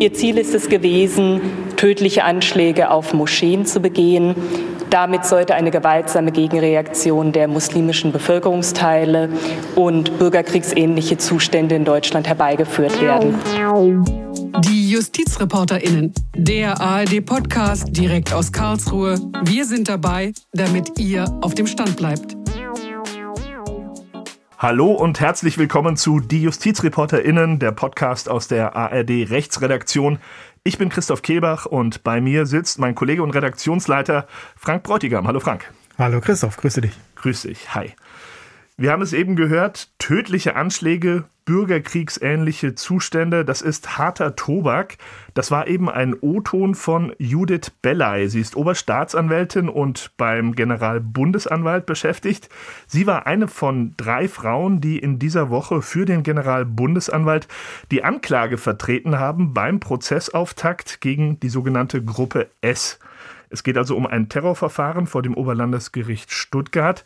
Ihr Ziel ist es gewesen, tödliche Anschläge auf Moscheen zu begehen. Damit sollte eine gewaltsame Gegenreaktion der muslimischen Bevölkerungsteile und bürgerkriegsähnliche Zustände in Deutschland herbeigeführt werden. Die JustizreporterInnen, der ARD-Podcast direkt aus Karlsruhe. Wir sind dabei, damit ihr auf dem Stand bleibt. Hallo und herzlich willkommen zu Die JustizreporterInnen, der Podcast aus der ARD Rechtsredaktion. Ich bin Christoph Kehlbach und bei mir sitzt mein Kollege und Redaktionsleiter Frank Bräutigam. Hallo Frank. Hallo Christoph, grüße dich. Grüß dich, hi. Wir haben es eben gehört, tödliche Anschläge, bürgerkriegsähnliche Zustände, das ist harter Tobak. Das war eben ein O-Ton von Judith Bellay. Sie ist Oberstaatsanwältin und beim Generalbundesanwalt beschäftigt. Sie war eine von drei Frauen, die in dieser Woche für den Generalbundesanwalt die Anklage vertreten haben beim Prozessauftakt gegen die sogenannte Gruppe S. Es geht also um ein Terrorverfahren vor dem Oberlandesgericht Stuttgart.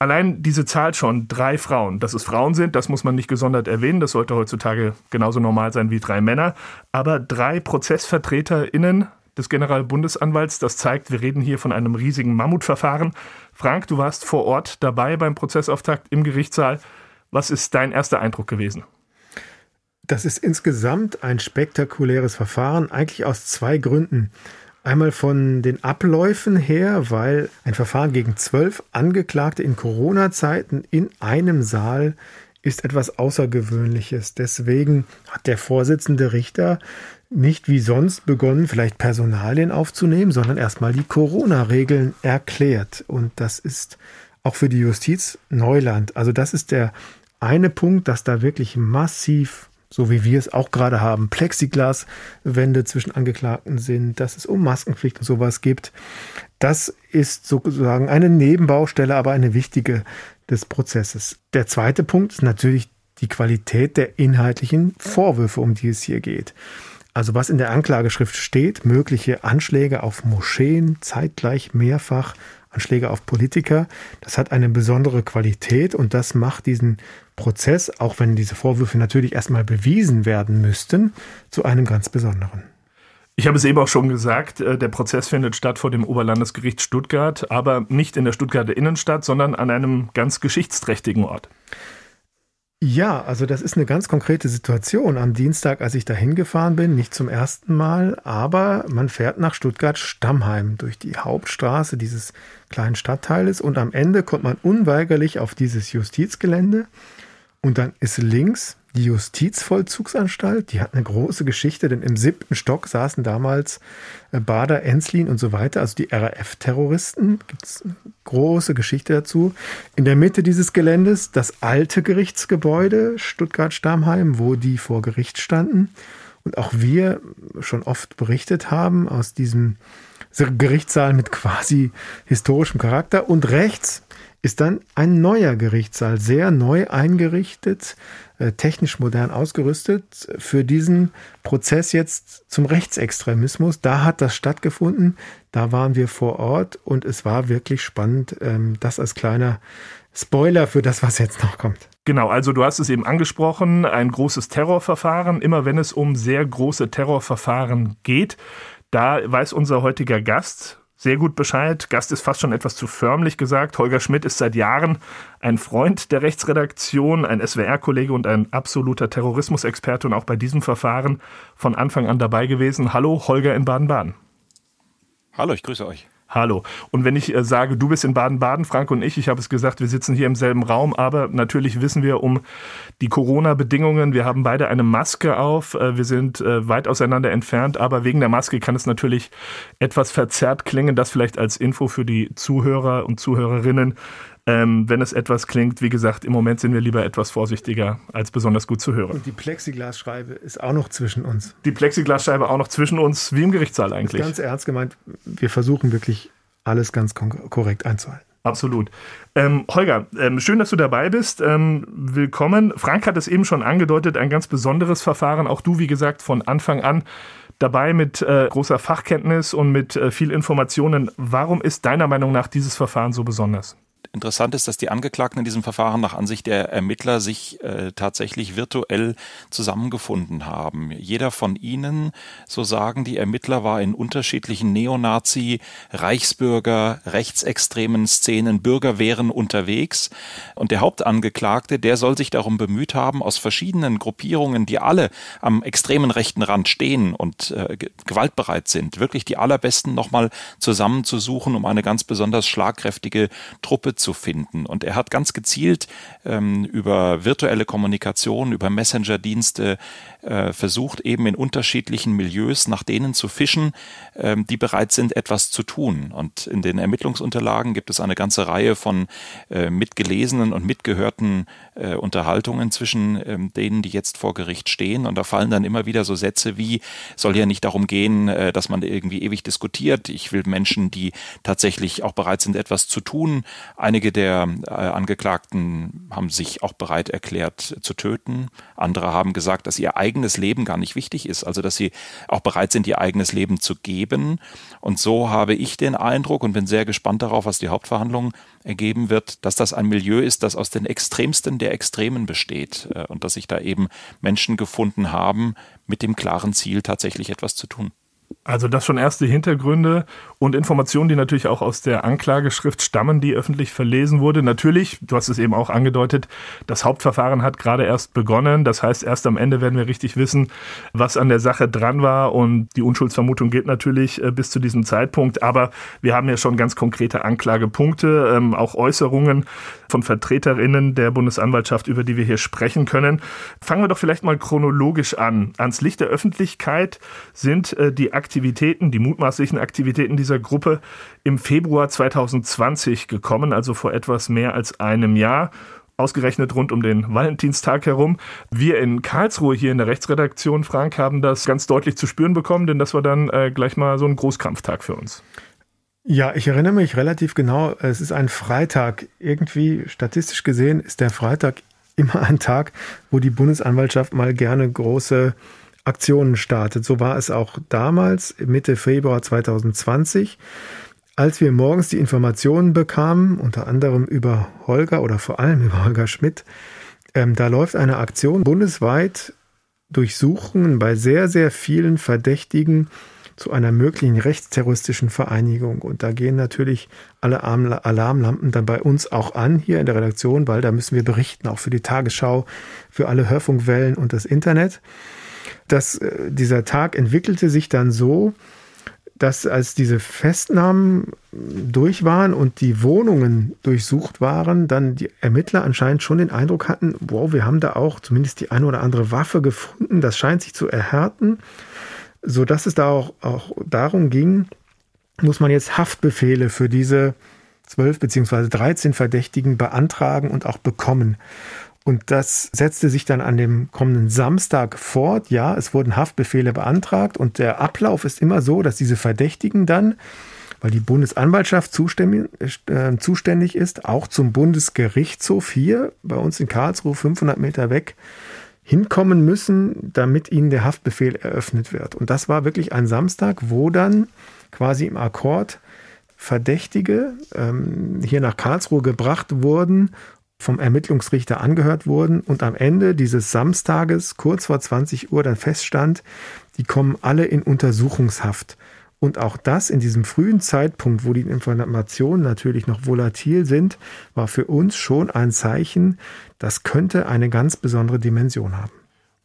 Allein diese Zahl schon, drei Frauen. Dass es Frauen sind, das muss man nicht gesondert erwähnen. Das sollte heutzutage genauso normal sein wie drei Männer. Aber drei ProzessvertreterInnen des Generalbundesanwalts, das zeigt, wir reden hier von einem riesigen Mammutverfahren. Frank, du warst vor Ort dabei beim Prozessauftakt im Gerichtssaal. Was ist dein erster Eindruck gewesen? Das ist insgesamt ein spektakuläres Verfahren, eigentlich aus zwei Gründen. Einmal von den Abläufen her, weil ein Verfahren gegen zwölf Angeklagte in Corona-Zeiten in einem Saal ist etwas Außergewöhnliches. Deswegen hat der Vorsitzende Richter nicht wie sonst begonnen, vielleicht Personalien aufzunehmen, sondern erstmal die Corona-Regeln erklärt. Und das ist auch für die Justiz Neuland. Also das ist der eine Punkt, dass da wirklich massiv so wie wir es auch gerade haben, Plexiglaswände zwischen Angeklagten sind, dass es um Maskenpflicht und sowas gibt. Das ist sozusagen eine Nebenbaustelle, aber eine wichtige des Prozesses. Der zweite Punkt ist natürlich die Qualität der inhaltlichen Vorwürfe, um die es hier geht. Also was in der Anklageschrift steht, mögliche Anschläge auf Moscheen, zeitgleich mehrfach Anschläge auf Politiker, das hat eine besondere Qualität und das macht diesen Prozess, auch wenn diese Vorwürfe natürlich erstmal bewiesen werden müssten, zu einem ganz besonderen. Ich habe es eben auch schon gesagt, äh, der Prozess findet statt vor dem Oberlandesgericht Stuttgart, aber nicht in der Stuttgarter Innenstadt, sondern an einem ganz geschichtsträchtigen Ort. Ja, also das ist eine ganz konkrete Situation. Am Dienstag, als ich da hingefahren bin, nicht zum ersten Mal, aber man fährt nach Stuttgart-Stammheim durch die Hauptstraße dieses kleinen Stadtteiles und am Ende kommt man unweigerlich auf dieses Justizgelände und dann ist links die Justizvollzugsanstalt. Die hat eine große Geschichte, denn im siebten Stock saßen damals äh, Bader, Enslin und so weiter, also die RAF-Terroristen. Gibt es eine große Geschichte dazu. In der Mitte dieses Geländes das alte Gerichtsgebäude Stuttgart-Stammheim, wo die vor Gericht standen. Und auch wir schon oft berichtet haben aus diesem Gerichtssaal mit quasi historischem Charakter. Und rechts ist dann ein neuer Gerichtssaal, sehr neu eingerichtet, äh, technisch modern ausgerüstet für diesen Prozess jetzt zum Rechtsextremismus. Da hat das stattgefunden, da waren wir vor Ort und es war wirklich spannend, ähm, das als kleiner Spoiler für das, was jetzt noch kommt. Genau, also du hast es eben angesprochen, ein großes Terrorverfahren. Immer wenn es um sehr große Terrorverfahren geht, da weiß unser heutiger Gast, sehr gut Bescheid. Gast ist fast schon etwas zu förmlich gesagt. Holger Schmidt ist seit Jahren ein Freund der Rechtsredaktion, ein SWR-Kollege und ein absoluter Terrorismusexperte und auch bei diesem Verfahren von Anfang an dabei gewesen. Hallo, Holger in Baden-Baden. Hallo, ich grüße euch. Hallo. Und wenn ich äh, sage, du bist in Baden-Baden, Frank und ich, ich habe es gesagt, wir sitzen hier im selben Raum, aber natürlich wissen wir um die Corona-Bedingungen. Wir haben beide eine Maske auf. Äh, wir sind äh, weit auseinander entfernt, aber wegen der Maske kann es natürlich etwas verzerrt klingen. Das vielleicht als Info für die Zuhörer und Zuhörerinnen. Ähm, wenn es etwas klingt, wie gesagt, im Moment sind wir lieber etwas vorsichtiger, als besonders gut zu hören. Und die Plexiglasscheibe ist auch noch zwischen uns. Die Plexiglasscheibe auch noch zwischen uns, wie im Gerichtssaal eigentlich. Ganz ernst gemeint, wir versuchen wirklich alles ganz korrekt einzuhalten. Absolut. Ähm, Holger, ähm, schön, dass du dabei bist. Ähm, willkommen. Frank hat es eben schon angedeutet, ein ganz besonderes Verfahren. Auch du, wie gesagt, von Anfang an dabei mit äh, großer Fachkenntnis und mit äh, viel Informationen. Warum ist deiner Meinung nach dieses Verfahren so besonders? Interessant ist, dass die Angeklagten in diesem Verfahren nach Ansicht der Ermittler sich äh, tatsächlich virtuell zusammengefunden haben. Jeder von ihnen, so sagen die Ermittler, war in unterschiedlichen Neonazi, Reichsbürger, rechtsextremen Szenen, Bürgerwehren unterwegs. Und der Hauptangeklagte, der soll sich darum bemüht haben, aus verschiedenen Gruppierungen, die alle am extremen rechten Rand stehen und äh, gewaltbereit sind, wirklich die allerbesten nochmal zusammenzusuchen, um eine ganz besonders schlagkräftige Truppe zu finden. Und er hat ganz gezielt ähm, über virtuelle Kommunikation, über Messenger-Dienste äh, versucht, eben in unterschiedlichen Milieus nach denen zu fischen, ähm, die bereit sind, etwas zu tun. Und in den Ermittlungsunterlagen gibt es eine ganze Reihe von äh, mitgelesenen und mitgehörten äh, Unterhaltungen zwischen ähm, denen, die jetzt vor Gericht stehen. Und da fallen dann immer wieder so Sätze wie, soll ja nicht darum gehen, äh, dass man irgendwie ewig diskutiert. Ich will Menschen, die tatsächlich auch bereit sind, etwas zu tun. Einige der äh, Angeklagten haben sich auch bereit erklärt zu töten. Andere haben gesagt, dass ihr eigenes Leben gar nicht wichtig ist, also dass sie auch bereit sind, ihr eigenes Leben zu geben. Und so habe ich den Eindruck und bin sehr gespannt darauf, was die Hauptverhandlung ergeben wird, dass das ein Milieu ist, das aus den Extremsten der Extremen besteht äh, und dass sich da eben Menschen gefunden haben mit dem klaren Ziel, tatsächlich etwas zu tun. Also das schon erste Hintergründe und Informationen, die natürlich auch aus der Anklageschrift stammen, die öffentlich verlesen wurde. Natürlich, du hast es eben auch angedeutet, das Hauptverfahren hat gerade erst begonnen. Das heißt, erst am Ende werden wir richtig wissen, was an der Sache dran war. Und die Unschuldsvermutung gilt natürlich äh, bis zu diesem Zeitpunkt. Aber wir haben ja schon ganz konkrete Anklagepunkte, ähm, auch Äußerungen von Vertreterinnen der Bundesanwaltschaft, über die wir hier sprechen können. Fangen wir doch vielleicht mal chronologisch an. Ans Licht der Öffentlichkeit sind äh, die Aktivitäten, die mutmaßlichen Aktivitäten dieser Gruppe im Februar 2020 gekommen, also vor etwas mehr als einem Jahr ausgerechnet rund um den Valentinstag herum. Wir in Karlsruhe hier in der Rechtsredaktion, Frank, haben das ganz deutlich zu spüren bekommen, denn das war dann äh, gleich mal so ein Großkampftag für uns. Ja, ich erinnere mich relativ genau. Es ist ein Freitag. Irgendwie statistisch gesehen ist der Freitag immer ein Tag, wo die Bundesanwaltschaft mal gerne große Aktionen startet. So war es auch damals, Mitte Februar 2020, als wir morgens die Informationen bekamen, unter anderem über Holger oder vor allem über Holger Schmidt. Ähm, da läuft eine Aktion bundesweit durchsuchen bei sehr, sehr vielen Verdächtigen zu einer möglichen rechtsterroristischen Vereinigung. Und da gehen natürlich alle Alarmlampen dann bei uns auch an, hier in der Redaktion, weil da müssen wir berichten, auch für die Tagesschau, für alle Hörfunkwellen und das Internet. Das, äh, dieser Tag entwickelte sich dann so, dass als diese Festnahmen durch waren und die Wohnungen durchsucht waren, dann die Ermittler anscheinend schon den Eindruck hatten, wow, wir haben da auch zumindest die eine oder andere Waffe gefunden, das scheint sich zu erhärten so dass es da auch, auch darum ging, muss man jetzt Haftbefehle für diese zwölf beziehungsweise 13 Verdächtigen beantragen und auch bekommen. Und das setzte sich dann an dem kommenden Samstag fort. Ja, es wurden Haftbefehle beantragt und der Ablauf ist immer so, dass diese Verdächtigen dann, weil die Bundesanwaltschaft zuständig, äh, ist, auch zum Bundesgerichtshof hier bei uns in Karlsruhe 500 Meter weg hinkommen müssen, damit ihnen der Haftbefehl eröffnet wird. Und das war wirklich ein Samstag, wo dann quasi im Akkord Verdächtige ähm, hier nach Karlsruhe gebracht wurden, vom Ermittlungsrichter angehört wurden und am Ende dieses Samstages, kurz vor 20 Uhr, dann feststand, die kommen alle in Untersuchungshaft. Und auch das in diesem frühen Zeitpunkt, wo die Informationen natürlich noch volatil sind, war für uns schon ein Zeichen, das könnte eine ganz besondere Dimension haben.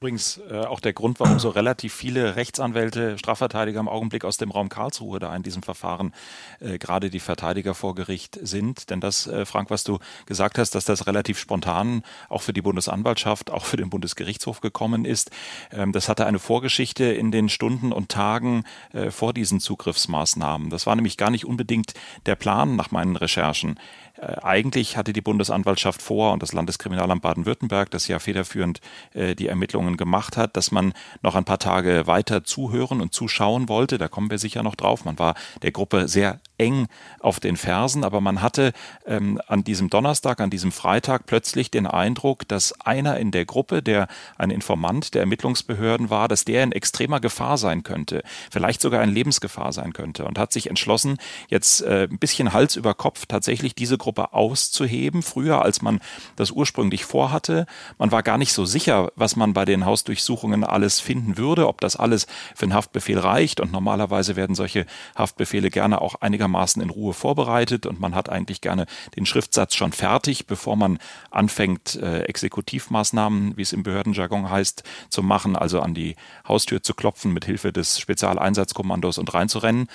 Übrigens äh, auch der Grund, warum so relativ viele Rechtsanwälte, Strafverteidiger im Augenblick aus dem Raum Karlsruhe da in diesem Verfahren äh, gerade die Verteidiger vor Gericht sind. Denn das, äh, Frank, was du gesagt hast, dass das relativ spontan auch für die Bundesanwaltschaft, auch für den Bundesgerichtshof gekommen ist, ähm, das hatte eine Vorgeschichte in den Stunden und Tagen äh, vor diesen Zugriffsmaßnahmen. Das war nämlich gar nicht unbedingt der Plan nach meinen Recherchen. Äh, eigentlich hatte die Bundesanwaltschaft vor und das Landeskriminalamt Baden-Württemberg, das ja federführend äh, die Ermittlungen gemacht hat, dass man noch ein paar Tage weiter zuhören und zuschauen wollte. Da kommen wir sicher noch drauf. Man war der Gruppe sehr eng auf den Fersen, aber man hatte ähm, an diesem Donnerstag, an diesem Freitag plötzlich den Eindruck, dass einer in der Gruppe, der ein Informant der Ermittlungsbehörden war, dass der in extremer Gefahr sein könnte, vielleicht sogar in Lebensgefahr sein könnte und hat sich entschlossen, jetzt äh, ein bisschen Hals über Kopf tatsächlich diese Gruppe auszuheben, früher als man das ursprünglich vorhatte. Man war gar nicht so sicher, was man bei den Hausdurchsuchungen alles finden würde, ob das alles für einen Haftbefehl reicht und normalerweise werden solche Haftbefehle gerne auch einigermaßen in Ruhe vorbereitet und man hat eigentlich gerne den Schriftsatz schon fertig, bevor man anfängt, äh, Exekutivmaßnahmen, wie es im Behördenjargon heißt, zu machen, also an die Haustür zu klopfen mit Hilfe des Spezialeinsatzkommandos und reinzurennen.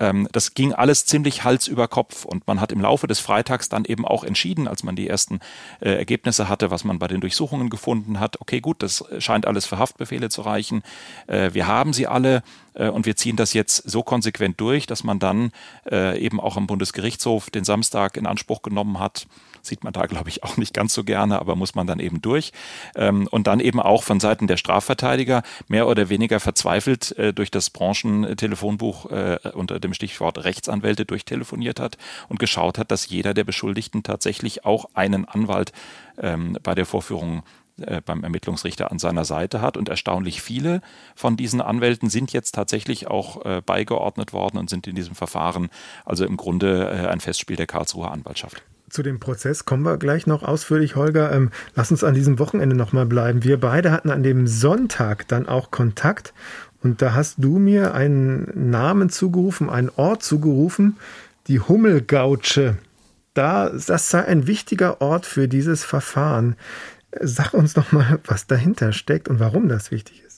Ähm, das ging alles ziemlich Hals über Kopf und man hat im Laufe des Freitags dann eben auch entschieden, als man die ersten äh, Ergebnisse hatte, was man bei den Durchsuchungen gefunden hat. Okay, gut, das scheint alles für Haftbefehle zu reichen. Äh, wir haben sie alle äh, und wir ziehen das jetzt so konsequent durch, dass man dann äh, eben auch am Bundesgerichtshof den Samstag in Anspruch genommen hat Sieht man da, glaube ich, auch nicht ganz so gerne, aber muss man dann eben durch. Ähm, und dann eben auch von Seiten der Strafverteidiger mehr oder weniger verzweifelt äh, durch das Branchentelefonbuch äh, unter dem Stichwort Rechtsanwälte durchtelefoniert hat und geschaut hat, dass jeder der Beschuldigten tatsächlich auch einen Anwalt ähm, bei der Vorführung äh, beim Ermittlungsrichter an seiner Seite hat. Und erstaunlich viele von diesen Anwälten sind jetzt tatsächlich auch äh, beigeordnet worden und sind in diesem Verfahren also im Grunde äh, ein Festspiel der Karlsruher Anwaltschaft. Zu dem Prozess kommen wir gleich noch ausführlich, Holger. Ähm, lass uns an diesem Wochenende nochmal bleiben. Wir beide hatten an dem Sonntag dann auch Kontakt und da hast du mir einen Namen zugerufen, einen Ort zugerufen, die Hummelgautsche. Da, das sei ein wichtiger Ort für dieses Verfahren. Sag uns noch mal, was dahinter steckt und warum das wichtig ist.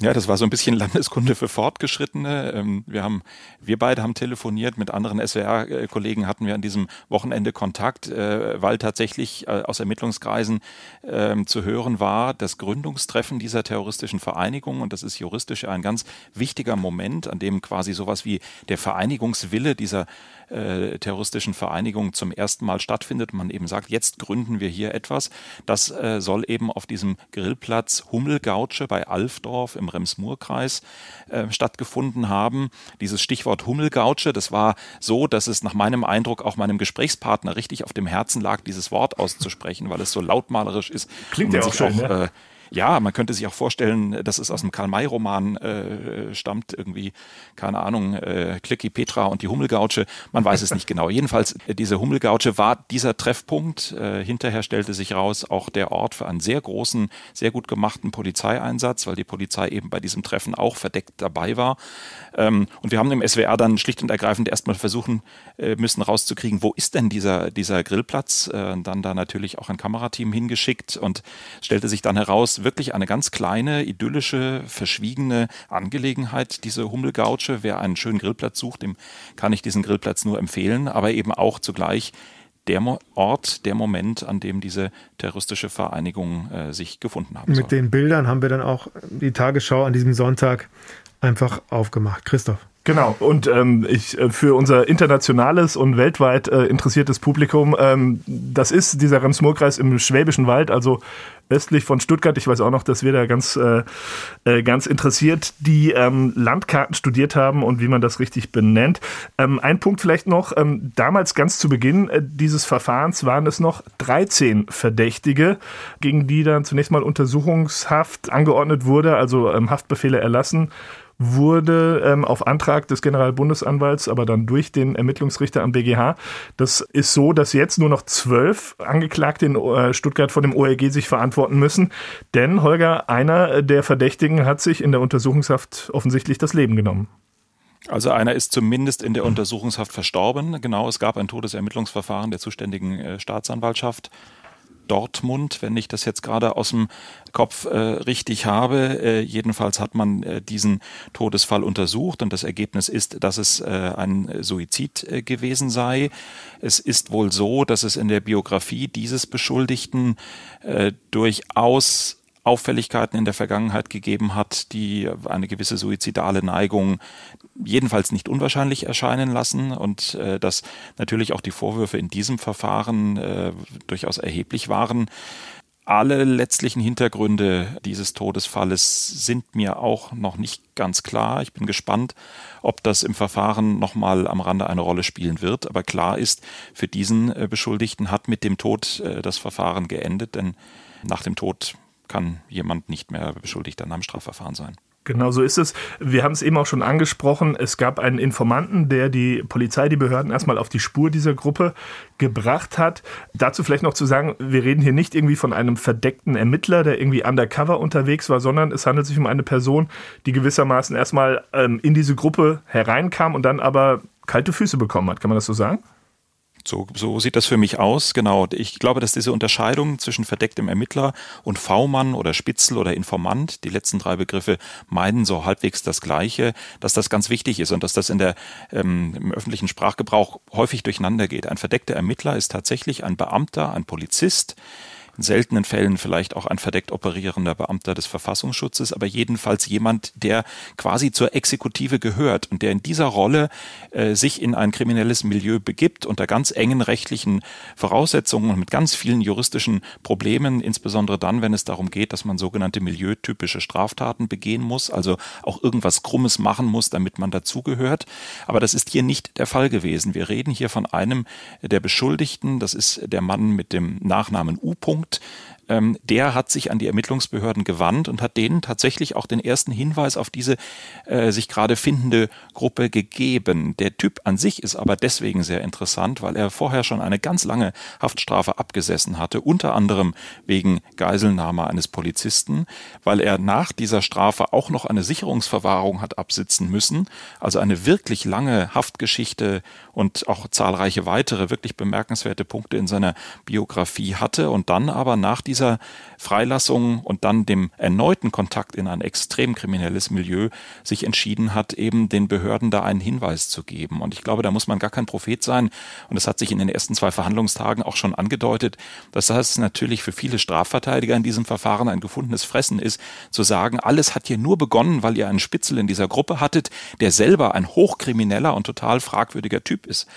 Ja, das war so ein bisschen Landeskunde für Fortgeschrittene. Ähm, wir haben, wir beide haben telefoniert, mit anderen SWR-Kollegen hatten wir an diesem Wochenende Kontakt, äh, weil tatsächlich äh, aus Ermittlungskreisen ähm, zu hören war, das Gründungstreffen dieser terroristischen Vereinigung, und das ist juristisch ein ganz wichtiger Moment, an dem quasi sowas wie der Vereinigungswille dieser äh, terroristischen Vereinigung zum ersten Mal stattfindet man eben sagt, jetzt gründen wir hier etwas. Das äh, soll eben auf diesem Grillplatz Hummelgautsche bei Alfdorf im Rems-Murr-Kreis äh, stattgefunden haben. Dieses Stichwort Hummelgautsche, das war so, dass es nach meinem Eindruck auch meinem Gesprächspartner richtig auf dem Herzen lag, dieses Wort auszusprechen, weil es so lautmalerisch ist. Klingt ja auch schön, auch, ne? Ja, man könnte sich auch vorstellen, dass es aus dem Karl-May-Roman äh, stammt, irgendwie, keine Ahnung, äh, Clicky Petra und die Hummelgautsche. Man weiß es nicht genau. Jedenfalls, äh, diese Hummelgautsche war dieser Treffpunkt. Äh, hinterher stellte sich raus, auch der Ort für einen sehr großen, sehr gut gemachten Polizeieinsatz, weil die Polizei eben bei diesem Treffen auch verdeckt dabei war. Ähm, und wir haben im SWR dann schlicht und ergreifend erstmal versuchen äh, müssen rauszukriegen, wo ist denn dieser, dieser Grillplatz? Äh, dann da natürlich auch ein Kamerateam hingeschickt und stellte sich dann heraus, wirklich eine ganz kleine, idyllische, verschwiegene Angelegenheit, diese Hummelgautsche. Wer einen schönen Grillplatz sucht, dem kann ich diesen Grillplatz nur empfehlen, aber eben auch zugleich der Ort, der Moment, an dem diese terroristische Vereinigung äh, sich gefunden haben Mit soll. den Bildern haben wir dann auch die Tagesschau an diesem Sonntag einfach aufgemacht. Christoph. Genau, und ähm, ich äh, für unser internationales und weltweit äh, interessiertes Publikum, ähm, das ist dieser Rems-Murr-Kreis im Schwäbischen Wald, also östlich von Stuttgart. Ich weiß auch noch, dass wir da ganz, äh, äh, ganz interessiert die ähm, Landkarten studiert haben und wie man das richtig benennt. Ähm, ein Punkt vielleicht noch, ähm, damals ganz zu Beginn äh, dieses Verfahrens waren es noch 13 Verdächtige, gegen die dann zunächst mal Untersuchungshaft angeordnet wurde, also ähm, Haftbefehle erlassen wurde ähm, auf Antrag des Generalbundesanwalts, aber dann durch den Ermittlungsrichter am BGH. Das ist so, dass jetzt nur noch zwölf Angeklagte in äh, Stuttgart vor dem OLG sich verantworten müssen. Denn Holger, einer der Verdächtigen hat sich in der Untersuchungshaft offensichtlich das Leben genommen. Also einer ist zumindest in der Untersuchungshaft verstorben. Genau, es gab ein Todesermittlungsverfahren der zuständigen äh, Staatsanwaltschaft. Dortmund, wenn ich das jetzt gerade aus dem Kopf äh, richtig habe. Äh, jedenfalls hat man äh, diesen Todesfall untersucht und das Ergebnis ist, dass es äh, ein Suizid äh, gewesen sei. Es ist wohl so, dass es in der Biografie dieses Beschuldigten äh, durchaus Auffälligkeiten in der Vergangenheit gegeben hat, die eine gewisse suizidale Neigung jedenfalls nicht unwahrscheinlich erscheinen lassen und äh, dass natürlich auch die Vorwürfe in diesem Verfahren äh, durchaus erheblich waren. alle letztlichen Hintergründe dieses Todesfalles sind mir auch noch nicht ganz klar. Ich bin gespannt, ob das im Verfahren nochmal am Rande eine Rolle spielen wird. Aber klar ist, für diesen äh, Beschuldigten hat mit dem Tod äh, das Verfahren geendet, denn nach dem Tod kann jemand nicht mehr beschuldigt an einem Strafverfahren sein. Genau so ist es. Wir haben es eben auch schon angesprochen. Es gab einen Informanten, der die Polizei, die Behörden erstmal auf die Spur dieser Gruppe gebracht hat. Dazu vielleicht noch zu sagen, wir reden hier nicht irgendwie von einem verdeckten Ermittler, der irgendwie undercover unterwegs war, sondern es handelt sich um eine Person, die gewissermaßen erstmal ähm, in diese Gruppe hereinkam und dann aber kalte Füße bekommen hat. Kann man das so sagen? So, so sieht das für mich aus, genau. Ich glaube, dass diese Unterscheidung zwischen verdecktem Ermittler und V-Mann oder Spitzel oder Informant, die letzten drei Begriffe meinen so halbwegs das Gleiche, dass das ganz wichtig ist und dass das in der, ähm, im öffentlichen Sprachgebrauch häufig durcheinander geht. Ein verdeckter Ermittler ist tatsächlich ein Beamter, ein Polizist, seltenen Fällen vielleicht auch ein verdeckt operierender Beamter des Verfassungsschutzes, aber jedenfalls jemand, der quasi zur Exekutive gehört und der in dieser Rolle äh, sich in ein kriminelles Milieu begibt unter ganz engen rechtlichen Voraussetzungen und mit ganz vielen juristischen Problemen, insbesondere dann, wenn es darum geht, dass man sogenannte milieutypische Straftaten begehen muss, also auch irgendwas Krummes machen muss, damit man dazugehört. Aber das ist hier nicht der Fall gewesen. Wir reden hier von einem der Beschuldigten, das ist der Mann mit dem Nachnamen U. -Punkt Punkt, ähm, der hat sich an die Ermittlungsbehörden gewandt und hat denen tatsächlich auch den ersten Hinweis auf diese äh, sich gerade findende Gruppe gegeben. Der Typ an sich ist aber deswegen sehr interessant, weil er vorher schon eine ganz lange Haftstrafe abgesessen hatte, unter anderem wegen Geiselnahme eines Polizisten, weil er nach dieser Strafe auch noch eine Sicherungsverwahrung hat absitzen müssen, also eine wirklich lange Haftgeschichte und auch zahlreiche weitere wirklich bemerkenswerte Punkte in seiner Biografie hatte und dann aber nach dieser dieser Freilassung und dann dem erneuten Kontakt in ein extrem kriminelles Milieu sich entschieden hat, eben den Behörden da einen Hinweis zu geben. Und ich glaube, da muss man gar kein Prophet sein. Und es hat sich in den ersten zwei Verhandlungstagen auch schon angedeutet, dass das natürlich für viele Strafverteidiger in diesem Verfahren ein gefundenes Fressen ist, zu sagen, alles hat hier nur begonnen, weil ihr einen Spitzel in dieser Gruppe hattet, der selber ein hochkrimineller und total fragwürdiger Typ ist.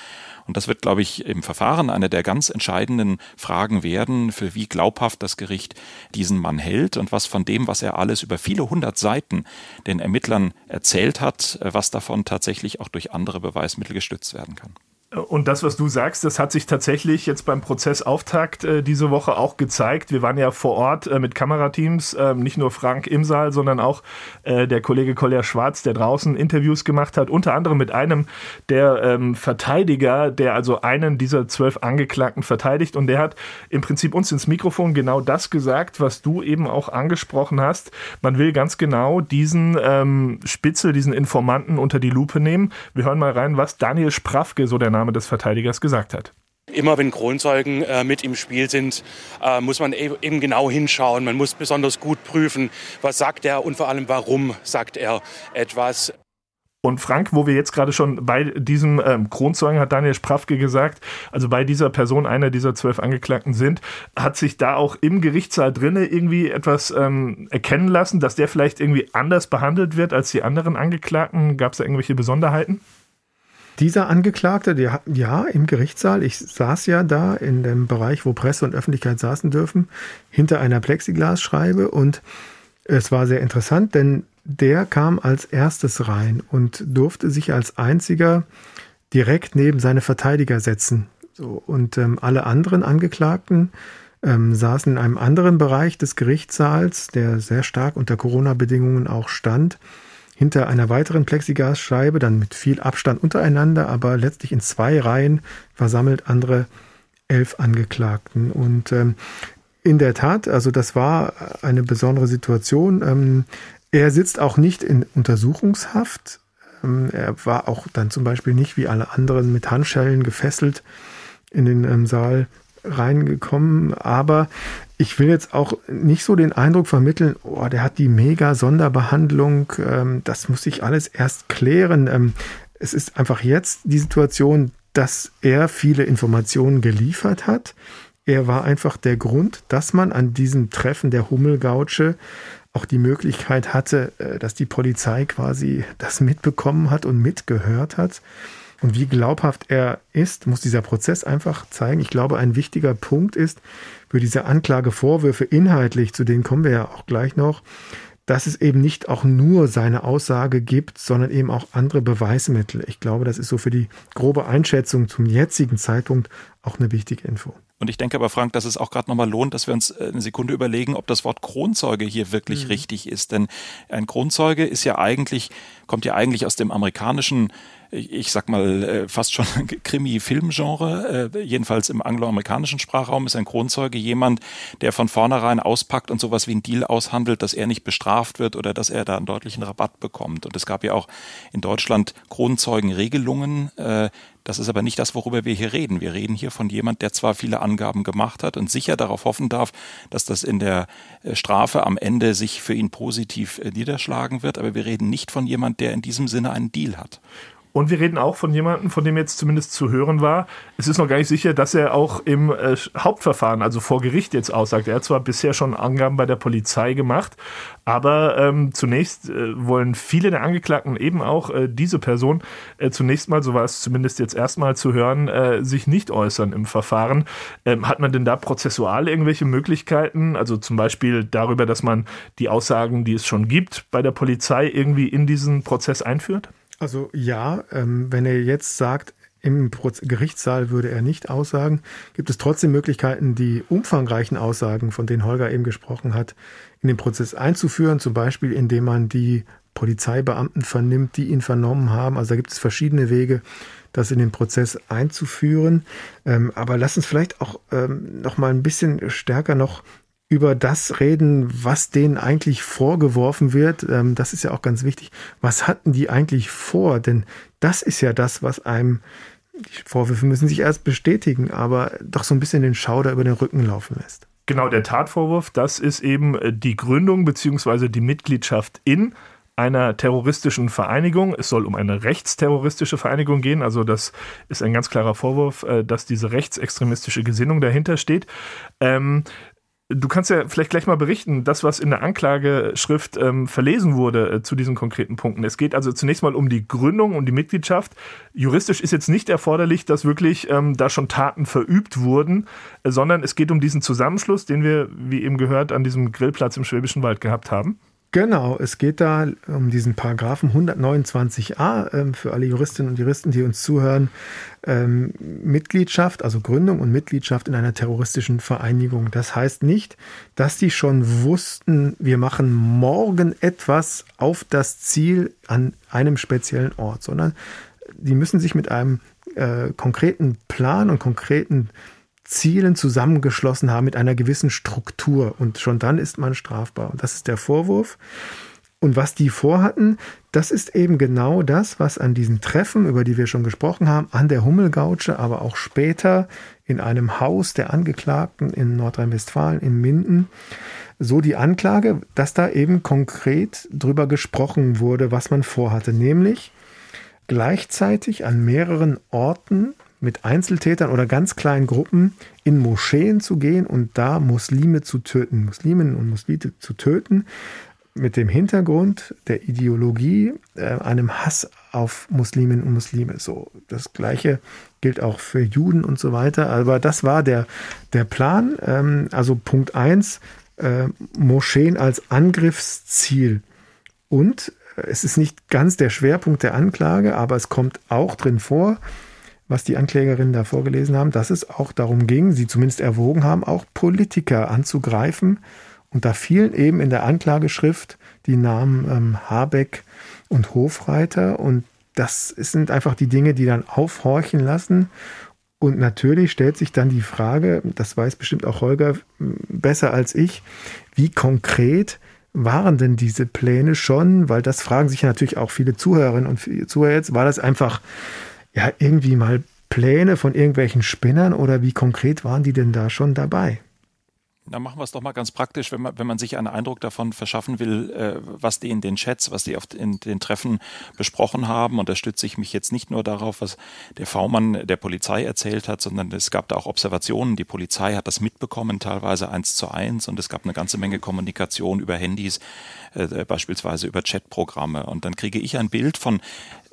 Und das wird, glaube ich, im Verfahren eine der ganz entscheidenden Fragen werden, für wie glaubhaft das Gericht diesen Mann hält und was von dem, was er alles über viele hundert Seiten den Ermittlern erzählt hat, äh, was davon tatsächlich auch durch andere Beweismittel gestützt werden kann. Und das, was du sagst, das hat sich tatsächlich jetzt beim Prozessauftakt äh, diese Woche auch gezeigt. Wir waren ja vor Ort äh, mit Kamerateams, äh, nicht nur Frank im Saal, sondern auch äh, der Kollege Kolja Schwarz, der draußen Interviews gemacht hat, unter anderem mit einem der ähm, Verteidiger, der also einen dieser zwölf Angeklagten verteidigt. Und der hat im Prinzip uns ins Mikrofon genau das gesagt, was du eben auch angesprochen hast. Man will ganz genau diesen ähm, Spitzel, diesen Informanten unter die Lupe nehmen. Wir hören mal rein, was Daniel Sprafke, so der Name des Verteidigers gesagt hat. Immer wenn Kronzeugen äh, mit im Spiel sind, äh, muss man eben genau hinschauen. Man muss besonders gut prüfen, was sagt er und vor allem, warum sagt er etwas. Und Frank, wo wir jetzt gerade schon bei diesem ähm, Kronzeugen, hat Daniel Sprafke gesagt, also bei dieser Person, einer dieser zwölf Angeklagten sind, hat sich da auch im Gerichtssaal drinne irgendwie etwas ähm, erkennen lassen, dass der vielleicht irgendwie anders behandelt wird als die anderen Angeklagten? Gab es da irgendwelche Besonderheiten? Dieser Angeklagte, der, ja, im Gerichtssaal, ich saß ja da in dem Bereich, wo Presse und Öffentlichkeit saßen dürfen, hinter einer Plexiglasscheibe und es war sehr interessant, denn der kam als erstes rein und durfte sich als einziger direkt neben seine Verteidiger setzen. So, und ähm, alle anderen Angeklagten ähm, saßen in einem anderen Bereich des Gerichtssaals, der sehr stark unter Corona-Bedingungen auch stand hinter einer weiteren Plexiglasscheibe, dann mit viel Abstand untereinander, aber letztlich in zwei Reihen versammelt andere elf Angeklagten. Und ähm, in der Tat, also das war eine besondere Situation. Ähm, er sitzt auch nicht in Untersuchungshaft. Ähm, er war auch dann zum Beispiel nicht wie alle anderen mit Handschellen gefesselt in den ähm, Saal reingekommen, aber ich will jetzt auch nicht so den Eindruck vermitteln, oh, der hat die mega Sonderbehandlung, ähm, das muss ich alles erst klären. Ähm, es ist einfach jetzt die Situation, dass er viele Informationen geliefert hat. Er war einfach der Grund, dass man an diesem Treffen der Hummelgautsche auch die Möglichkeit hatte, äh, dass die Polizei quasi das mitbekommen hat und mitgehört hat. Und wie glaubhaft er ist, muss dieser Prozess einfach zeigen. Ich glaube, ein wichtiger Punkt ist für diese Anklagevorwürfe inhaltlich, zu denen kommen wir ja auch gleich noch, dass es eben nicht auch nur seine Aussage gibt, sondern eben auch andere Beweismittel. Ich glaube, das ist so für die grobe Einschätzung zum jetzigen Zeitpunkt auch eine wichtige Info. Und ich denke aber, Frank, dass es auch gerade nochmal lohnt, dass wir uns äh, eine Sekunde überlegen, ob das Wort Kronzeuge hier wirklich mhm. richtig ist. Denn ein Kronzeuge ist ja eigentlich, kommt ja eigentlich aus dem amerikanischen ich sag mal, äh, fast schon Krimi-Filmgenre, äh, jedenfalls im angloamerikanischen Sprachraum, ist ein Kronzeuge jemand, der von vornherein auspackt und sowas wie ein Deal aushandelt, dass er nicht bestraft wird oder dass er da einen deutlichen Rabatt bekommt. Und es gab ja auch in Deutschland Kronzeugenregelungen. Äh, das ist aber nicht das, worüber wir hier reden. Wir reden hier von jemand, der zwar viele Angaben gemacht hat und sicher darauf hoffen darf, dass das in der Strafe am Ende sich für ihn positiv niederschlagen wird, aber wir reden nicht von jemand, der in diesem Sinne einen Deal hat. Und wir reden auch von jemandem, von dem jetzt zumindest zu hören war. Es ist noch gar nicht sicher, dass er auch im äh, Hauptverfahren, also vor Gericht jetzt aussagt. Er hat zwar bisher schon Angaben bei der Polizei gemacht, aber ähm, zunächst äh, wollen viele der Angeklagten, eben auch äh, diese Person, äh, zunächst mal, so war es zumindest jetzt erstmal zu hören, äh, sich nicht äußern im Verfahren. Ähm, hat man denn da prozessual irgendwelche Möglichkeiten? Also zum Beispiel darüber, dass man die Aussagen, die es schon gibt, bei der Polizei irgendwie in diesen Prozess einführt? Also ja, ähm, wenn er jetzt sagt, im Gerichtssaal würde er nicht aussagen, gibt es trotzdem Möglichkeiten, die umfangreichen Aussagen, von denen Holger eben gesprochen hat, in den Prozess einzuführen, zum Beispiel indem man die Polizeibeamten vernimmt, die ihn vernommen haben. Also da gibt es verschiedene Wege, das in den Prozess einzuführen. Ähm, aber lass uns vielleicht auch ähm, noch mal ein bisschen stärker noch über das reden, was denen eigentlich vorgeworfen wird. Ähm, das ist ja auch ganz wichtig. Was hatten die eigentlich vor? Denn das ist ja das, was einem, die Vorwürfe müssen sich erst bestätigen, aber doch so ein bisschen den Schauder über den Rücken laufen lässt. Genau, der Tatvorwurf, das ist eben äh, die Gründung bzw. die Mitgliedschaft in einer terroristischen Vereinigung. Es soll um eine rechtsterroristische Vereinigung gehen. Also das ist ein ganz klarer Vorwurf, äh, dass diese rechtsextremistische Gesinnung dahinter steht. Ähm, Du kannst ja vielleicht gleich mal berichten, das, was in der Anklageschrift ähm, verlesen wurde äh, zu diesen konkreten Punkten. Es geht also zunächst mal um die Gründung, um die Mitgliedschaft. Juristisch ist jetzt nicht erforderlich, dass wirklich ähm, da schon Taten verübt wurden, äh, sondern es geht um diesen Zusammenschluss, den wir, wie eben gehört, an diesem Grillplatz im Schwäbischen Wald gehabt haben. Genau, es geht da um diesen Paragraphen 129a ähm, für alle Juristinnen und Juristen, die uns zuhören. Ähm, Mitgliedschaft, also Gründung und Mitgliedschaft in einer terroristischen Vereinigung. Das heißt nicht, dass die schon wussten, wir machen morgen etwas auf das Ziel an einem speziellen Ort, sondern die müssen sich mit einem äh, konkreten Plan und konkreten Zielen zusammengeschlossen haben mit einer gewissen Struktur. Und schon dann ist man strafbar. Und das ist der Vorwurf. Und was die vorhatten, das ist eben genau das, was an diesen Treffen, über die wir schon gesprochen haben, an der Hummelgautsche, aber auch später in einem Haus der Angeklagten in Nordrhein-Westfalen, in Minden, so die Anklage, dass da eben konkret drüber gesprochen wurde, was man vorhatte, nämlich gleichzeitig an mehreren Orten mit Einzeltätern oder ganz kleinen Gruppen in Moscheen zu gehen und da Muslime zu töten, Musliminnen und Muslime zu töten, mit dem Hintergrund der Ideologie, äh, einem Hass auf Musliminnen und Muslime. So, das Gleiche gilt auch für Juden und so weiter. Aber das war der, der Plan. Ähm, also Punkt 1, äh, Moscheen als Angriffsziel. Und äh, es ist nicht ganz der Schwerpunkt der Anklage, aber es kommt auch drin vor, was die Anklägerinnen da vorgelesen haben, dass es auch darum ging, sie zumindest erwogen haben, auch Politiker anzugreifen. Und da fielen eben in der Anklageschrift die Namen ähm, Habeck und Hofreiter. Und das sind einfach die Dinge, die dann aufhorchen lassen. Und natürlich stellt sich dann die Frage, das weiß bestimmt auch Holger besser als ich, wie konkret waren denn diese Pläne schon? Weil das fragen sich ja natürlich auch viele Zuhörerinnen und Zuhörer jetzt. War das einfach ja irgendwie mal Pläne von irgendwelchen Spinnern oder wie konkret waren die denn da schon dabei? Na, machen wir es doch mal ganz praktisch, wenn man, wenn man sich einen Eindruck davon verschaffen will, äh, was die in den Chats, was die auf in den Treffen besprochen haben. Und da stütze ich mich jetzt nicht nur darauf, was der V-Mann der Polizei erzählt hat, sondern es gab da auch Observationen. Die Polizei hat das mitbekommen, teilweise eins zu eins. Und es gab eine ganze Menge Kommunikation über Handys, äh, beispielsweise über Chatprogramme. Und dann kriege ich ein Bild von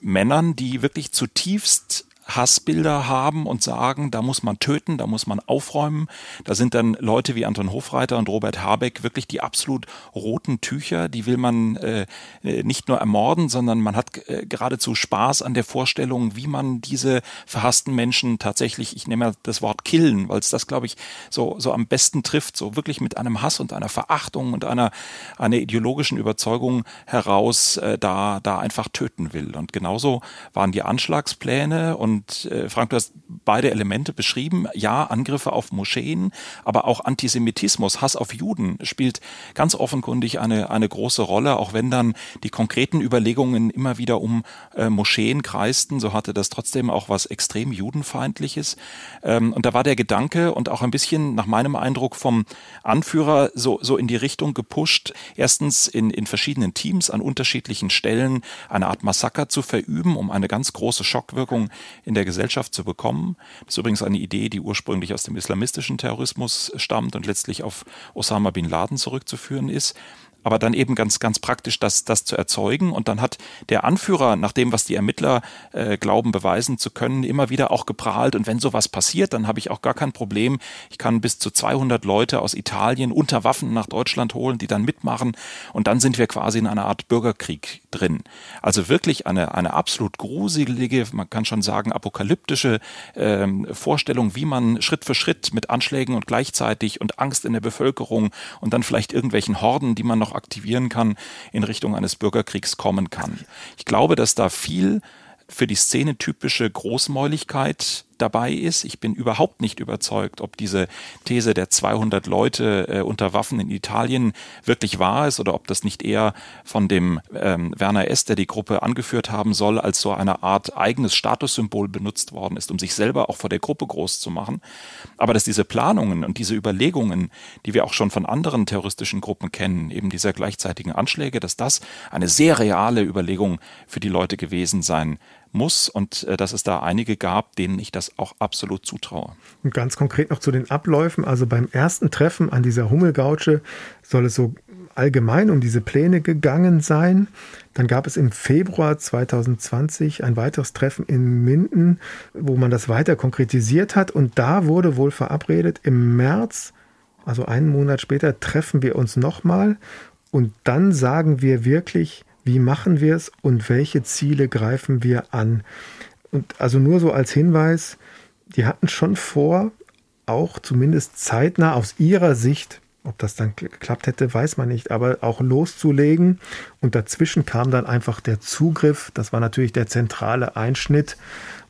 Männern, die wirklich zutiefst Hassbilder haben und sagen, da muss man töten, da muss man aufräumen. Da sind dann Leute wie Anton Hofreiter und Robert Habeck wirklich die absolut roten Tücher. Die will man äh, nicht nur ermorden, sondern man hat äh, geradezu Spaß an der Vorstellung, wie man diese verhassten Menschen tatsächlich, ich nehme das Wort killen, weil es das, glaube ich, so, so am besten trifft, so wirklich mit einem Hass und einer Verachtung und einer, einer ideologischen Überzeugung heraus äh, da, da einfach töten will. Und genauso waren die Anschlagspläne und und äh, Frank, du hast beide Elemente beschrieben. Ja, Angriffe auf Moscheen, aber auch Antisemitismus, Hass auf Juden spielt ganz offenkundig eine, eine große Rolle, auch wenn dann die konkreten Überlegungen immer wieder um äh, Moscheen kreisten, so hatte das trotzdem auch was extrem judenfeindliches. Ähm, und da war der Gedanke und auch ein bisschen nach meinem Eindruck vom Anführer so, so in die Richtung gepusht, erstens in, in verschiedenen Teams an unterschiedlichen Stellen eine Art Massaker zu verüben, um eine ganz große Schockwirkung in der Gesellschaft zu bekommen. Das ist übrigens eine Idee, die ursprünglich aus dem islamistischen Terrorismus stammt und letztlich auf Osama bin Laden zurückzuführen ist aber dann eben ganz, ganz praktisch das, das zu erzeugen. Und dann hat der Anführer, nach dem, was die Ermittler äh, glauben, beweisen zu können, immer wieder auch geprahlt. Und wenn sowas passiert, dann habe ich auch gar kein Problem. Ich kann bis zu 200 Leute aus Italien unter Waffen nach Deutschland holen, die dann mitmachen. Und dann sind wir quasi in einer Art Bürgerkrieg drin. Also wirklich eine, eine absolut gruselige, man kann schon sagen, apokalyptische ähm, Vorstellung, wie man Schritt für Schritt mit Anschlägen und gleichzeitig und Angst in der Bevölkerung und dann vielleicht irgendwelchen Horden, die man noch aktivieren kann, in Richtung eines Bürgerkriegs kommen kann. Ich glaube, dass da viel für die Szene typische Großmäuligkeit dabei ist. Ich bin überhaupt nicht überzeugt, ob diese These der 200 Leute äh, unter Waffen in Italien wirklich wahr ist oder ob das nicht eher von dem ähm, Werner S., der die Gruppe angeführt haben soll, als so eine Art eigenes Statussymbol benutzt worden ist, um sich selber auch vor der Gruppe groß zu machen. Aber dass diese Planungen und diese Überlegungen, die wir auch schon von anderen terroristischen Gruppen kennen, eben dieser gleichzeitigen Anschläge, dass das eine sehr reale Überlegung für die Leute gewesen sein muss und äh, dass es da einige gab, denen ich das auch absolut zutraue. Und ganz konkret noch zu den Abläufen. Also beim ersten Treffen an dieser Hummelgautsche soll es so allgemein um diese Pläne gegangen sein. Dann gab es im Februar 2020 ein weiteres Treffen in Minden, wo man das weiter konkretisiert hat. Und da wurde wohl verabredet, im März, also einen Monat später, treffen wir uns nochmal. Und dann sagen wir wirklich, wie machen wir es und welche Ziele greifen wir an. Und also nur so als Hinweis, die hatten schon vor, auch zumindest zeitnah aus ihrer Sicht, ob das dann geklappt hätte, weiß man nicht, aber auch loszulegen. Und dazwischen kam dann einfach der Zugriff. Das war natürlich der zentrale Einschnitt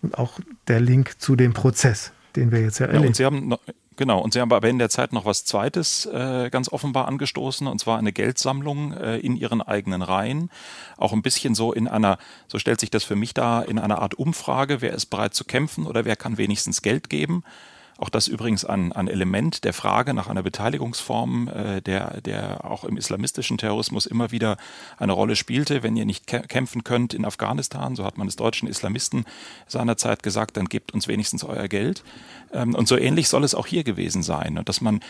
und auch der Link zu dem Prozess, den wir jetzt ja erleben. Ja, und Sie haben Genau, und Sie haben aber in der Zeit noch was Zweites äh, ganz offenbar angestoßen, und zwar eine Geldsammlung äh, in Ihren eigenen Reihen. Auch ein bisschen so in einer, so stellt sich das für mich da, in einer Art Umfrage, wer ist bereit zu kämpfen oder wer kann wenigstens Geld geben. Auch das übrigens ein, ein Element der Frage nach einer Beteiligungsform, äh, der, der auch im islamistischen Terrorismus immer wieder eine Rolle spielte. Wenn ihr nicht kämpfen könnt in Afghanistan, so hat man es deutschen Islamisten seinerzeit gesagt, dann gebt uns wenigstens euer Geld. Ähm, und so ähnlich soll es auch hier gewesen sein. Und dass man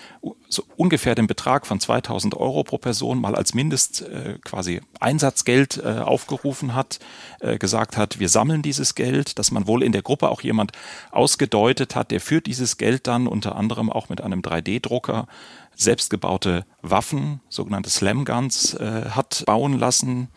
so ungefähr den Betrag von 2000 Euro pro Person mal als Mindest äh, quasi Einsatzgeld äh, aufgerufen hat, äh, gesagt hat, wir sammeln dieses Geld, dass man wohl in der Gruppe auch jemand ausgedeutet hat, der für dieses Geld dann unter anderem auch mit einem 3D-Drucker selbstgebaute Waffen, sogenannte Slam Guns, äh, hat bauen lassen.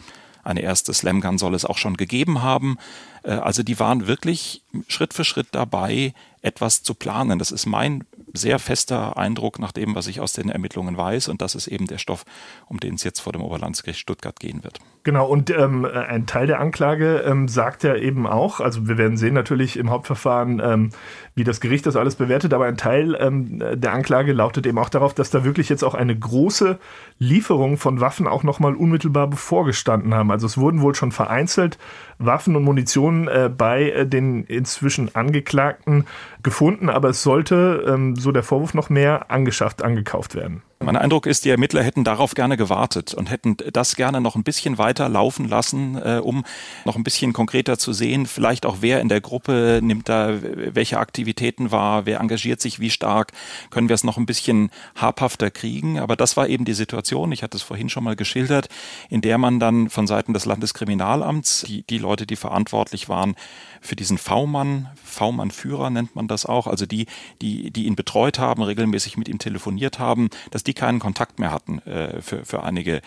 Eine erste Slam Gun soll es auch schon gegeben haben. Äh, also die waren wirklich Schritt für Schritt dabei, etwas zu planen. Das ist mein sehr fester Eindruck nach dem, was ich aus den Ermittlungen weiß. Und das ist eben der Stoff, um den es jetzt vor dem Oberlandesgericht Stuttgart gehen wird. Genau, und ähm, ein Teil der Anklage ähm, sagt ja eben auch, also wir werden sehen natürlich im Hauptverfahren, ähm, wie das Gericht das alles bewertet, aber ein Teil ähm, der Anklage lautet eben auch darauf, dass da wirklich jetzt auch eine große Lieferung von Waffen auch nochmal unmittelbar bevorgestanden haben. Also es wurden wohl schon vereinzelt Waffen und Munition äh, bei äh, den inzwischen Angeklagten gefunden, aber es sollte, ähm, so der Vorwurf, noch mehr angeschafft, angekauft werden. Mein Eindruck ist, die Ermittler hätten darauf gerne gewartet und hätten das gerne noch ein bisschen weiter laufen lassen, äh, um noch ein bisschen konkreter zu sehen, vielleicht auch wer in der Gruppe nimmt da welche Aktivitäten wahr, wer engagiert sich wie stark, können wir es noch ein bisschen habhafter kriegen. Aber das war eben die Situation, ich hatte es vorhin schon mal geschildert, in der man dann von Seiten des Landeskriminalamts, die, die Leute, die verantwortlich waren, für diesen V-Mann, V-Mann-Führer nennt man das auch, also die, die, die ihn betreut haben, regelmäßig mit ihm telefoniert haben, dass die keinen Kontakt mehr hatten äh, für, für einige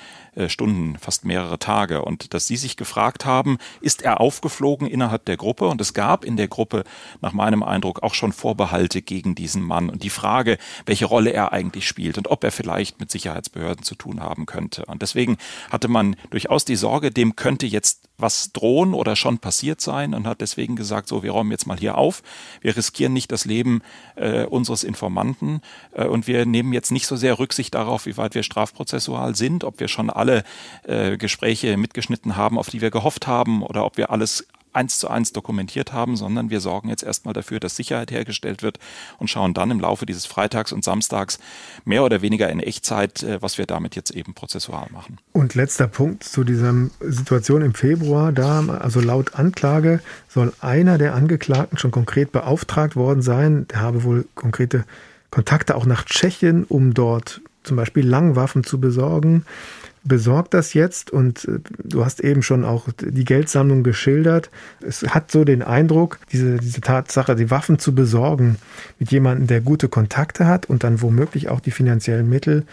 Stunden, fast mehrere Tage. Und dass sie sich gefragt haben, ist er aufgeflogen innerhalb der Gruppe? Und es gab in der Gruppe nach meinem Eindruck auch schon Vorbehalte gegen diesen Mann und die Frage, welche Rolle er eigentlich spielt und ob er vielleicht mit Sicherheitsbehörden zu tun haben könnte. Und deswegen hatte man durchaus die Sorge, dem könnte jetzt was drohen oder schon passiert sein und hat deswegen gesagt, so, wir räumen jetzt mal hier auf, wir riskieren nicht das Leben äh, unseres Informanten äh, und wir nehmen jetzt nicht so sehr Rücksicht darauf, wie weit wir strafprozessual sind, ob wir schon alle äh, Gespräche mitgeschnitten haben, auf die wir gehofft haben oder ob wir alles eins zu eins dokumentiert haben, sondern wir sorgen jetzt erstmal dafür, dass Sicherheit hergestellt wird und schauen dann im Laufe dieses Freitags und Samstags mehr oder weniger in Echtzeit, äh, was wir damit jetzt eben prozessual machen. Und letzter Punkt zu dieser Situation im Februar. Da, also laut Anklage, soll einer der Angeklagten schon konkret beauftragt worden sein. Der habe wohl konkrete Kontakte auch nach Tschechien, um dort zum Beispiel Langwaffen zu besorgen besorgt das jetzt und äh, du hast eben schon auch die Geldsammlung geschildert. Es hat so den Eindruck, diese, diese Tatsache, die Waffen zu besorgen mit jemandem, der gute Kontakte hat und dann womöglich auch die finanziellen Mittel,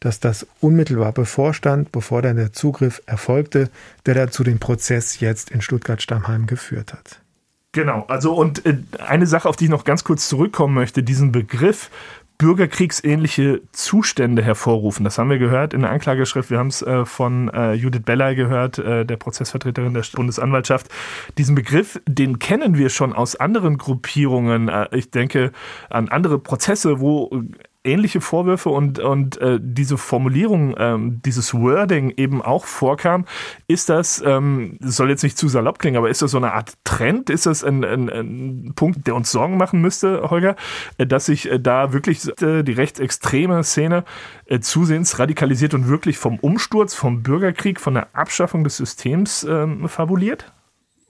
dass das unmittelbar bevorstand, bevor dann der Zugriff erfolgte, der dazu den Prozess jetzt in Stuttgart-Stammheim geführt hat. Genau, also und äh, eine Sache, auf die ich noch ganz kurz zurückkommen möchte, diesen Begriff bürgerkriegsähnliche Zustände hervorrufen. Das haben wir gehört in der Anklageschrift. Wir haben es äh, von äh, Judith Beller gehört, äh, der Prozessvertreterin der Bundesanwaltschaft. Diesen Begriff, den kennen wir schon aus anderen Gruppierungen. Äh, ich denke an andere Prozesse, wo ähnliche Vorwürfe und, und äh, diese Formulierung, ähm, dieses Wording eben auch vorkam. Ist das, ähm, soll jetzt nicht zu salopp klingen, aber ist das so eine Art Trend? Ist das ein, ein, ein Punkt, der uns Sorgen machen müsste, Holger, äh, dass sich äh, da wirklich äh, die rechtsextreme Szene äh, zusehends radikalisiert und wirklich vom Umsturz, vom Bürgerkrieg, von der Abschaffung des Systems ähm, fabuliert?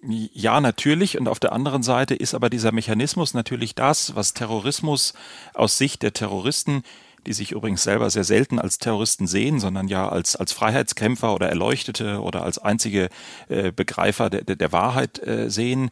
Ja, natürlich. Und auf der anderen Seite ist aber dieser Mechanismus natürlich das, was Terrorismus aus Sicht der Terroristen die sich übrigens selber sehr selten als Terroristen sehen, sondern ja als, als Freiheitskämpfer oder Erleuchtete oder als einzige äh, Begreifer der, der, der Wahrheit äh, sehen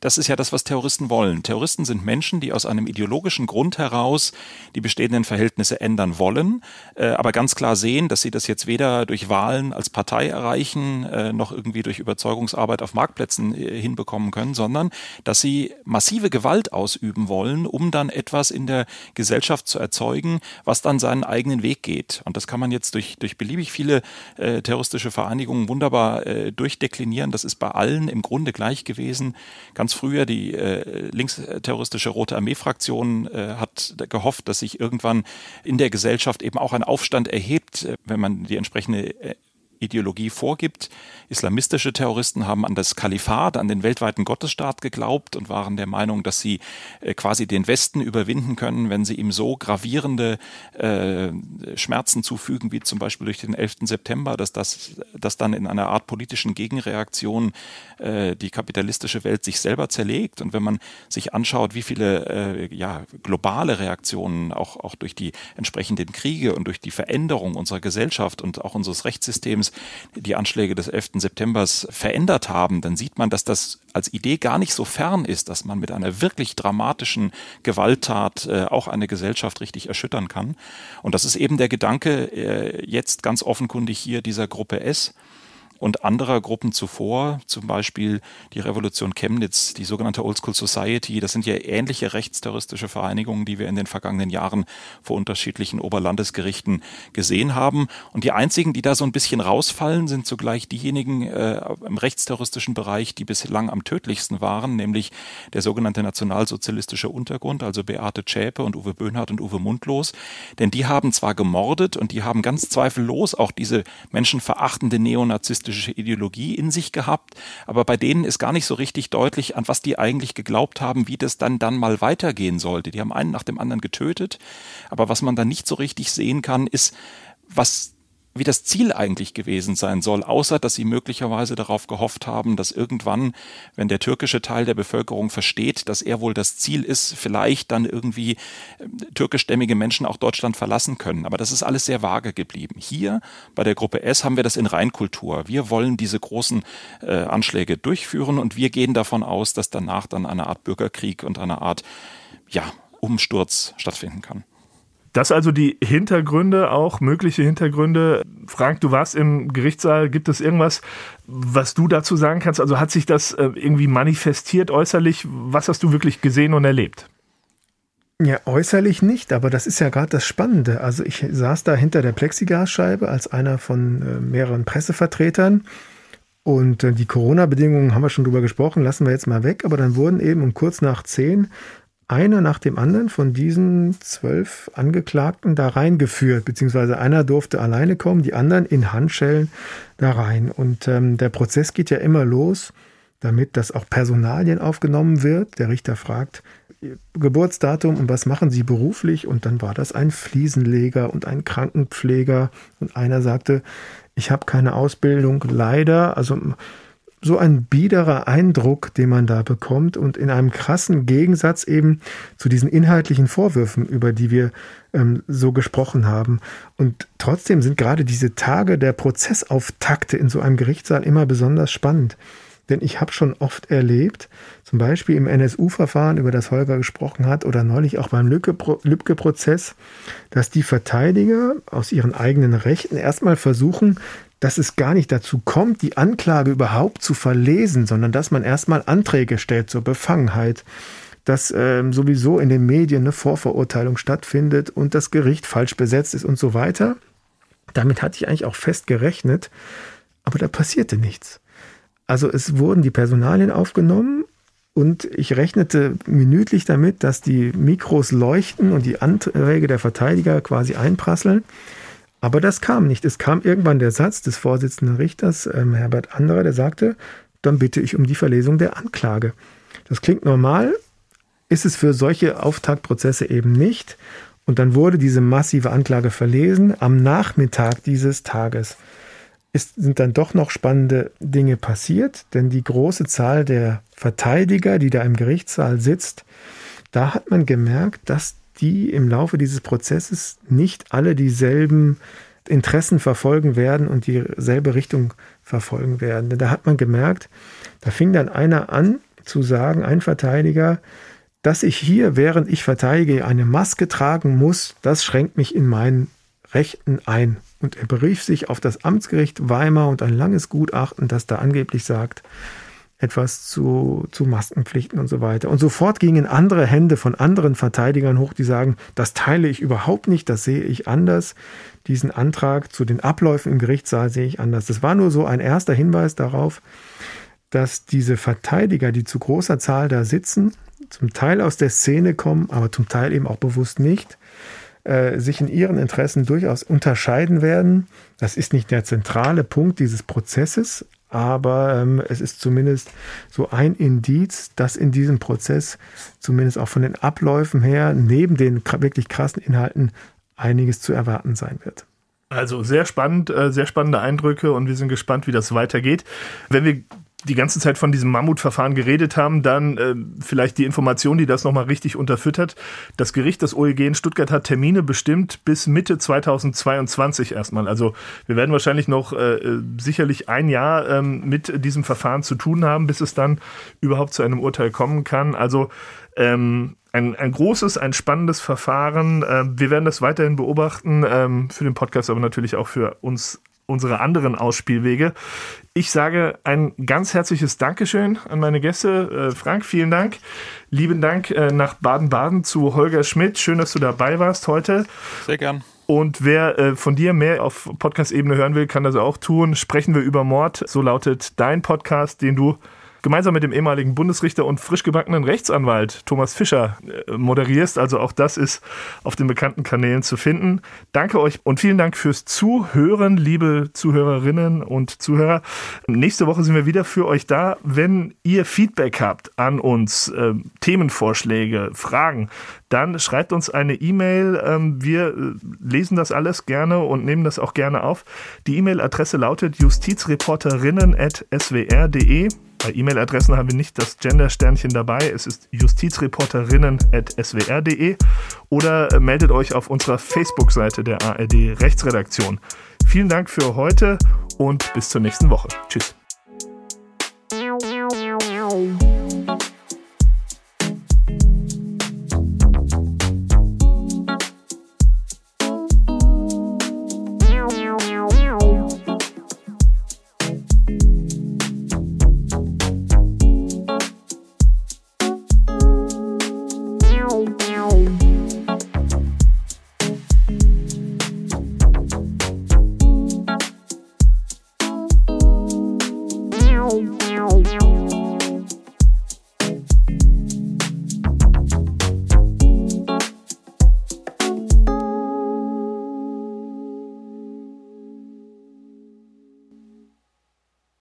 das ist ja das, was Terroristen wollen. Terroristen sind Menschen, die aus einem ideologischen Grund heraus die bestehenden Verhältnisse ändern wollen, äh, aber ganz klar sehen, dass sie das jetzt weder durch Wahlen als Partei erreichen, äh, noch irgendwie durch Überzeugungsarbeit auf Marktplätzen äh, hinbekommen können, sondern dass sie massive Gewalt ausüben wollen, um dann etwas in der Gesellschaft zu erzeugen, was dann seinen eigenen Weg geht. Und das kann man jetzt durch, durch beliebig viele äh, terroristische Vereinigungen wunderbar äh, durchdeklinieren. Das ist bei allen im Grunde gleich gewesen. Ganz ganz früher die äh, linksterroristische Rote Armee-Fraktion äh, hat gehofft, dass sich irgendwann in der Gesellschaft eben auch ein Aufstand erhebt, äh, wenn man die entsprechende äh, Ideologie vorgibt. Islamistische Terroristen haben an das Kalifat, an den weltweiten Gottesstaat geglaubt und waren der Meinung, dass sie äh, quasi den Westen überwinden können, wenn sie ihm so gravierende äh, Schmerzen zufügen, wie zum Beispiel durch den 11. September, dass das dass dann in einer Art politischen Gegenreaktion äh, die kapitalistische Welt sich selber zerlegt. Und wenn man sich anschaut, wie viele ja, globale Reaktionen auch, auch durch die entsprechenden Kriege und durch die Veränderung unserer Gesellschaft und auch unseres Rechtssystems die Anschläge des 11. September verändert haben, dann sieht man, dass das als Idee gar nicht so fern ist, dass man mit einer wirklich dramatischen Gewalttat äh, auch eine Gesellschaft richtig erschüttern kann. Und das ist eben der Gedanke äh, jetzt ganz offenkundig hier dieser Gruppe S und anderer Gruppen zuvor, zum Beispiel die Revolution Chemnitz, die sogenannte Old School Society. Das sind ja ähnliche rechtsterroristische Vereinigungen, die wir in den vergangenen Jahren vor unterschiedlichen Oberlandesgerichten gesehen haben. Und die einzigen, die da so ein bisschen rausfallen, sind zugleich diejenigen äh, im rechtsterroristischen Bereich, die bislang am tödlichsten waren, nämlich der sogenannte nationalsozialistische Untergrund, also Beate Zschäpe und Uwe Böhnhardt und Uwe Mundlos. Denn die haben zwar gemordet und die haben ganz zweifellos auch diese menschenverachtende neonazistische kommunistische Ideologie in sich gehabt, aber bei denen ist gar nicht so richtig deutlich, an was die eigentlich geglaubt haben, wie das dann dann mal weitergehen sollte. Die haben einen nach dem anderen getötet, aber was man dann nicht so richtig sehen kann, ist, was wie das Ziel eigentlich gewesen sein soll, außer dass sie möglicherweise darauf gehofft haben, dass irgendwann, wenn der türkische Teil der Bevölkerung versteht, dass er wohl das Ziel ist, vielleicht dann irgendwie ähm, türkischstämmige Menschen auch Deutschland verlassen können. Aber das ist alles sehr vage geblieben. Hier bei der Gruppe S haben wir das in Reinkultur. Wir wollen diese großen äh, Anschläge durchführen und wir gehen davon aus, dass danach dann eine Art Bürgerkrieg und eine Art ja, Umsturz stattfinden kann. Das also die Hintergründe, auch mögliche Hintergründe. Frank, du warst im Gerichtssaal. Gibt es irgendwas, was du dazu sagen kannst? Also hat sich das äh, irgendwie manifestiert äußerlich? Was hast du wirklich gesehen und erlebt? Ja, äußerlich nicht, aber das ist ja gerade das Spannende. Also ich saß da hinter der Plexiglasscheibe als einer von äh, mehreren Pressevertretern. Und äh, die Corona-Bedingungen haben wir schon drüber gesprochen, lassen wir jetzt mal weg. Aber dann wurden eben um kurz nach zehn einer nach dem anderen von diesen zwölf Angeklagten da reingeführt, beziehungsweise einer durfte alleine kommen, die anderen in Handschellen da rein. Und ähm, der Prozess geht ja immer los, damit das auch Personalien aufgenommen wird. Der Richter fragt Geburtsdatum und was machen Sie beruflich? Und dann war das ein Fliesenleger und ein Krankenpfleger. Und einer sagte, ich habe keine Ausbildung, leider. Also so ein biederer Eindruck, den man da bekommt und in einem krassen Gegensatz eben zu diesen inhaltlichen Vorwürfen, über die wir ähm, so gesprochen haben. Und trotzdem sind gerade diese Tage der Prozessauftakte in so einem Gerichtssaal immer besonders spannend. Denn ich habe schon oft erlebt, zum Beispiel im NSU-Verfahren, über das Holger gesprochen hat, oder neulich auch beim Lübcke-Prozess, dass die Verteidiger aus ihren eigenen Rechten erstmal versuchen, dass es gar nicht dazu kommt, die Anklage überhaupt zu verlesen, sondern dass man erstmal Anträge stellt zur Befangenheit, dass ähm, sowieso in den Medien eine Vorverurteilung stattfindet und das Gericht falsch besetzt ist und so weiter. Damit hatte ich eigentlich auch fest gerechnet, aber da passierte nichts. Also es wurden die Personalien aufgenommen und ich rechnete minütlich damit, dass die Mikros leuchten und die Anträge der Verteidiger quasi einprasseln. Aber das kam nicht. Es kam irgendwann der Satz des Vorsitzenden Richters, ähm, Herbert Anderer, der sagte, dann bitte ich um die Verlesung der Anklage. Das klingt normal, ist es für solche Auftaktprozesse eben nicht. Und dann wurde diese massive Anklage verlesen. Am Nachmittag dieses Tages ist, sind dann doch noch spannende Dinge passiert, denn die große Zahl der Verteidiger, die da im Gerichtssaal sitzt, da hat man gemerkt, dass die im Laufe dieses Prozesses nicht alle dieselben Interessen verfolgen werden und dieselbe Richtung verfolgen werden. Denn da hat man gemerkt, da fing dann einer an zu sagen, ein Verteidiger, dass ich hier, während ich verteidige, eine Maske tragen muss, das schränkt mich in meinen Rechten ein. Und er berief sich auf das Amtsgericht Weimar und ein langes Gutachten, das da angeblich sagt, etwas zu, zu Maskenpflichten und so weiter. Und sofort gingen andere Hände von anderen Verteidigern hoch, die sagen, das teile ich überhaupt nicht, das sehe ich anders. Diesen Antrag zu den Abläufen im Gerichtssaal sehe ich anders. Das war nur so ein erster Hinweis darauf, dass diese Verteidiger, die zu großer Zahl da sitzen, zum Teil aus der Szene kommen, aber zum Teil eben auch bewusst nicht, äh, sich in ihren Interessen durchaus unterscheiden werden. Das ist nicht der zentrale Punkt dieses Prozesses, aber ähm, es ist zumindest so ein Indiz, dass in diesem Prozess zumindest auch von den Abläufen her, neben den wirklich krassen Inhalten, einiges zu erwarten sein wird. Also sehr spannend, äh, sehr spannende Eindrücke und wir sind gespannt, wie das weitergeht. Wenn wir die ganze Zeit von diesem Mammutverfahren geredet haben, dann äh, vielleicht die Information, die das nochmal richtig unterfüttert. Das Gericht, das OEG in Stuttgart hat Termine bestimmt bis Mitte 2022 erstmal. Also wir werden wahrscheinlich noch äh, sicherlich ein Jahr ähm, mit diesem Verfahren zu tun haben, bis es dann überhaupt zu einem Urteil kommen kann. Also ähm, ein, ein großes, ein spannendes Verfahren. Ähm, wir werden das weiterhin beobachten, ähm, für den Podcast, aber natürlich auch für uns unsere anderen Ausspielwege. Ich sage ein ganz herzliches Dankeschön an meine Gäste. Äh, Frank, vielen Dank. Lieben Dank äh, nach Baden-Baden zu Holger Schmidt. Schön, dass du dabei warst heute. Sehr gern. Und wer äh, von dir mehr auf Podcast-Ebene hören will, kann das auch tun. Sprechen wir über Mord. So lautet dein Podcast, den du gemeinsam mit dem ehemaligen Bundesrichter und frisch gebackenen Rechtsanwalt Thomas Fischer äh, moderierst. Also auch das ist auf den bekannten Kanälen zu finden. Danke euch und vielen Dank fürs Zuhören, liebe Zuhörerinnen und Zuhörer. Nächste Woche sind wir wieder für euch da. Wenn ihr Feedback habt an uns, äh, Themenvorschläge, Fragen, dann schreibt uns eine E-Mail. Ähm, wir äh, lesen das alles gerne und nehmen das auch gerne auf. Die E-Mail-Adresse lautet justizreporterinnen.swr.de. Bei E-Mail-Adressen haben wir nicht das Gender-Sternchen dabei. Es ist justizreporterinnen.swr.de oder äh, meldet euch auf unserer Facebook-Seite der ARD Rechtsredaktion. Vielen Dank für heute und bis zur nächsten Woche. Tschüss.